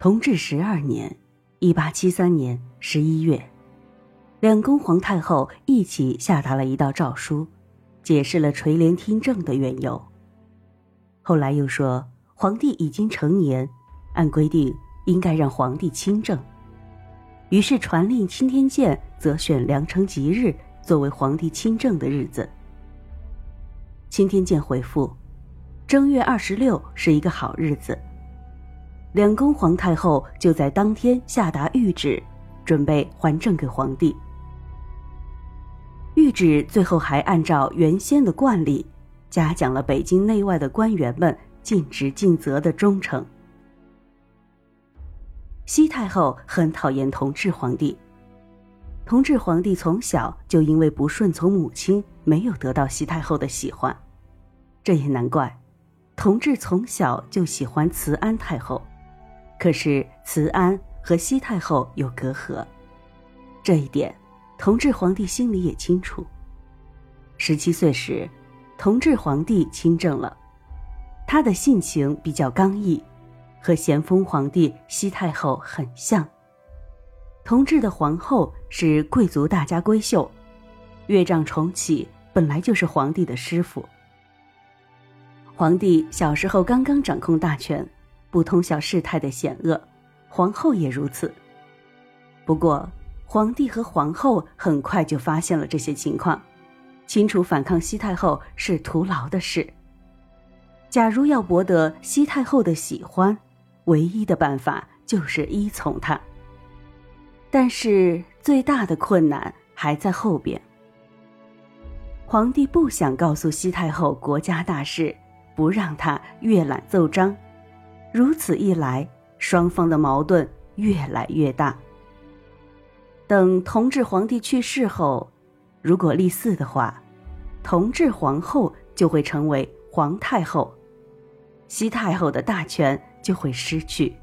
同治十二年（一八七三年）十一月，两宫皇太后一起下达了一道诏书，解释了垂帘听政的缘由。后来又说，皇帝已经成年，按规定应该让皇帝亲政，于是传令钦天监择选良辰吉日作为皇帝亲政的日子。钦天监回复：正月二十六是一个好日子。两宫皇太后就在当天下达谕旨，准备还政给皇帝。谕旨最后还按照原先的惯例，嘉奖了北京内外的官员们尽职尽责的忠诚。西太后很讨厌同治皇帝，同治皇帝从小就因为不顺从母亲，没有得到西太后的喜欢，这也难怪，同治从小就喜欢慈安太后。可是慈安和西太后有隔阂，这一点，同治皇帝心里也清楚。十七岁时，同治皇帝亲政了，他的性情比较刚毅，和咸丰皇帝西太后很像。同治的皇后是贵族大家闺秀，岳丈重启本来就是皇帝的师傅。皇帝小时候刚刚掌控大权。不通晓事态的险恶，皇后也如此。不过，皇帝和皇后很快就发现了这些情况，清楚反抗西太后是徒劳的事。假如要博得西太后的喜欢，唯一的办法就是依从她。但是最大的困难还在后边。皇帝不想告诉西太后国家大事，不让她阅览奏章。如此一来，双方的矛盾越来越大。等同治皇帝去世后，如果立嗣的话，同治皇后就会成为皇太后，西太后的大权就会失去。